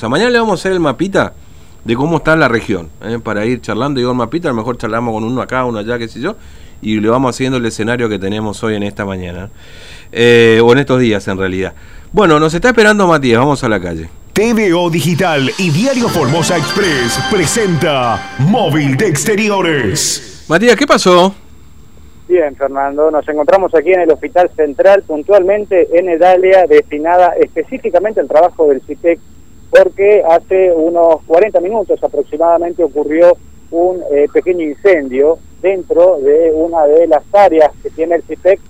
O sea, mañana le vamos a hacer el mapita de cómo está la región, ¿eh? para ir charlando. Digo, el mapita, a lo mejor charlamos con uno acá, uno allá, qué sé yo, y le vamos haciendo el escenario que tenemos hoy en esta mañana, eh, o en estos días en realidad. Bueno, nos está esperando Matías, vamos a la calle. TVO Digital y Diario Formosa Express presenta Móvil de Exteriores. Matías, ¿qué pasó? Bien, Fernando, nos encontramos aquí en el Hospital Central, puntualmente en el área destinada específicamente al trabajo del CITEC porque hace unos 40 minutos aproximadamente ocurrió un eh, pequeño incendio dentro de una de las áreas que tiene el CIPEC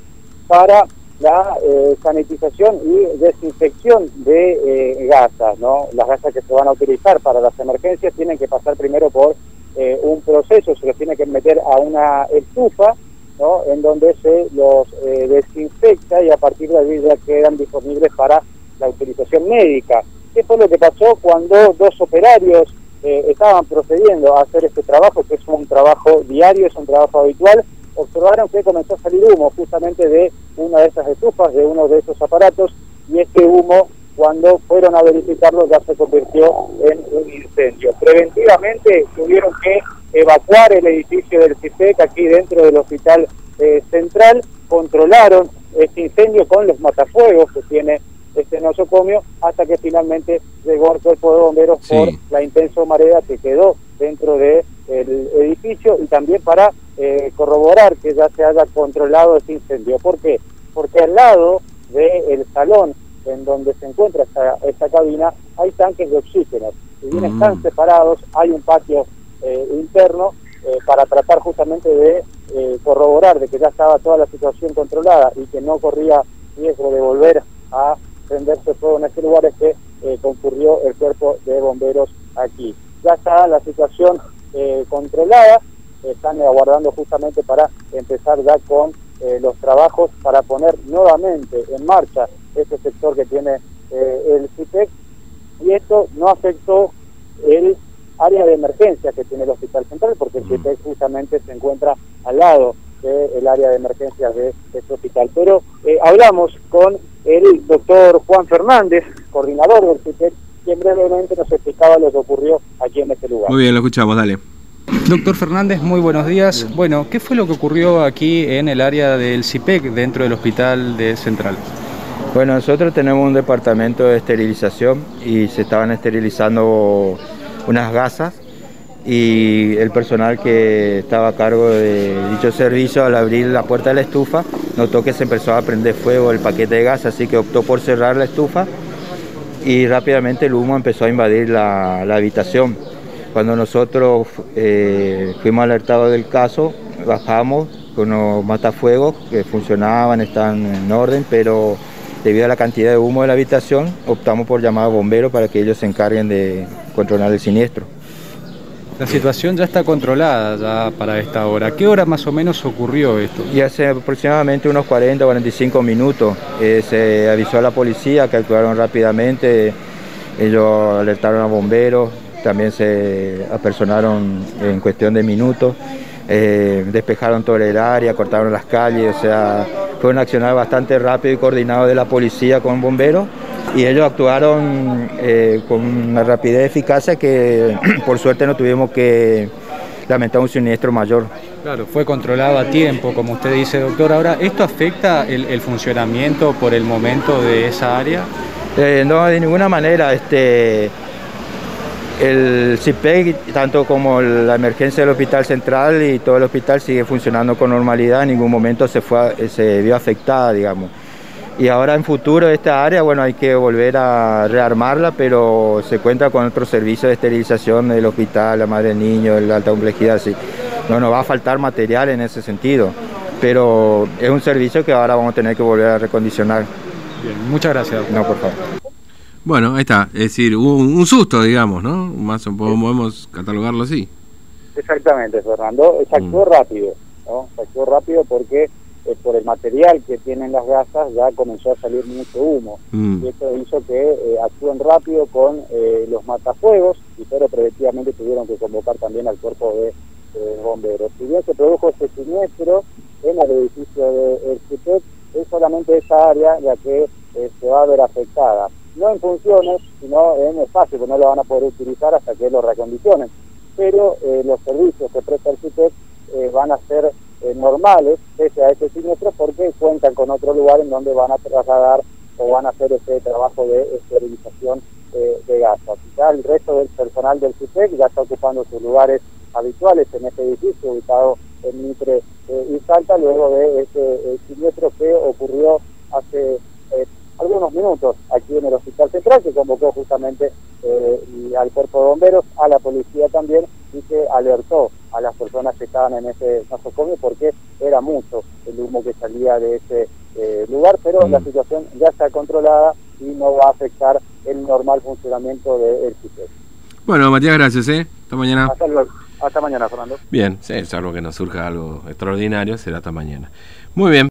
para la eh, sanitización y desinfección de eh, gasas, ¿no? Las gasas que se van a utilizar para las emergencias tienen que pasar primero por un proceso, se los tiene que meter a una estufa, ¿no? En donde se los desinfecta y a partir de ahí ya quedan disponibles para la utilización médica. ¿Qué fue lo que pasó cuando dos operarios eh, estaban procediendo a hacer este trabajo, que es un trabajo diario, es un trabajo habitual? Observaron que comenzó a salir humo justamente de una de esas estufas, de uno de esos aparatos, y este humo, cuando fueron a verificarlo, ya se convirtió en un incendio. Preventivamente tuvieron que evacuar el edificio del CIPEC aquí dentro del hospital eh, central, controlaron este incendio con los matafuegos que tiene este nosocomio hasta que finalmente llegó el cuerpo de bomberos por la intensa marea que quedó dentro del edificio y también para eh, corroborar que ya se haya controlado este incendio. ¿Por qué? Porque al lado del salón en donde se encuentra esta, cabina hay tanques de oxígeno. Si bien están mm. separados, hay un patio eh, interno eh, para tratar justamente de corroborar de que ya estaba toda la situación controlada y que no corría riesgo de volver a prenderse todo en este lugar es que eh, concurrió el cuerpo de bomberos aquí. Ya está la situación eh, controlada, están aguardando justamente para empezar ya con eh, los trabajos para poner nuevamente en marcha este sector que tiene el CITEC. Y esto no afectó el área de emergencia que tiene el Hospital Central porque el CITEC justamente se encuentra al lado del área de emergencia de este hospital. Pero hablamos con el doctor Juan Fernández, coordinador del CITEC, quien brevemente nos explicaba lo que ocurrió aquí en este lugar. Muy bien, lo escuchamos, dale. Doctor Fernández, muy buenos días. Bueno, ¿qué fue lo que ocurrió aquí en el área del CIPEC dentro del hospital de Central? Bueno, nosotros tenemos un departamento de esterilización y se estaban esterilizando unas gasas y el personal que estaba a cargo de dicho servicio al abrir la puerta de la estufa notó que se empezó a prender fuego el paquete de gas, así que optó por cerrar la estufa y rápidamente el humo empezó a invadir la, habitación. Cuando nosotros eh, fuimos alertados del caso, bajamos con los matafuegos que funcionaban, están en orden, pero debido a la cantidad de humo de la habitación, optamos por llamar a bomberos para que ellos se encarguen de controlar el siniestro. La situación ya está controlada ya para esta hora. ¿Qué hora más o menos ocurrió esto? Y hace aproximadamente unos 40 o 45 minutos eh, se avisó a la policía que actuaron rápidamente, ellos alertaron a bomberos, también se apersonaron en cuestión de minutos, eh, despejaron toda el área, cortaron las calles, o sea, fue un accionar bastante rápido y coordinado de la policía con bomberos y ellos actuaron eh, con una rapidez eficacia que por suerte no tuvimos que lamentar un siniestro mayor. Claro, fue controlado a tiempo, como usted dice, doctor. Ahora, ¿esto afecta el, funcionamiento por el momento de esa área? Eh, no, de ninguna manera. Este, el CIPEC, tanto como la emergencia del Hospital Central y todo el hospital sigue funcionando con normalidad, en ningún momento se, fue, se vio afectada, digamos. Y ahora en futuro esta área, bueno, hay que volver a rearmarla, pero se cuenta con otros servicios de esterilización del hospital, la madre del niño, la alta complejidad, así. No nos va a faltar material en ese sentido, pero es un servicio que ahora vamos a tener que volver a recondicionar. Bien, muchas gracias. No, por favor. Bueno, ahí está, es decir, un, un susto, digamos, ¿no? Más o menos podemos catalogarlo así. Exactamente, Fernando, se actuó mm. rápido, ¿no? Se actuó rápido porque eh, por el material que tienen las gasas ya comenzó a salir mucho humo. Mm. Y esto hizo que eh, actúen rápido con eh, los matafuegos, y pero preventivamente tuvieron que convocar también al cuerpo de bomberos. Si bien se produjo este siniestro en el edificio del de, es solamente esa área ya que se va a ver afectada. no en funciones, sino en espacio, que no lo van a poder utilizar hasta que lo recondicionen. Pero eh, los servicios que presta el CITEC eh, van a ser eh, normales pese a este siniestro porque cuentan con otro lugar en donde van a trasladar o van a hacer ese trabajo de esterilización de gas. Ya el resto del personal del CITEC ya está ocupando sus lugares habituales en este edificio ubicado en Mitre y Salta luego de este siniestro que ocurrió hace algunos minutos aquí en el Hospital Central, que convocó justamente eh, al cuerpo de bomberos, a la policía también, y que alertó a las personas que estaban en ese nosocomio porque era mucho el humo que salía de ese eh, lugar, pero la mm. situación ya está controlada y no va a afectar el normal funcionamiento del sistema. Bueno, Matías, gracias, ¿eh? Hasta mañana. Hasta luego. Hasta mañana, Fernando. Bien, sí, salvo que nos surja algo extraordinario, será hasta mañana. Muy bien.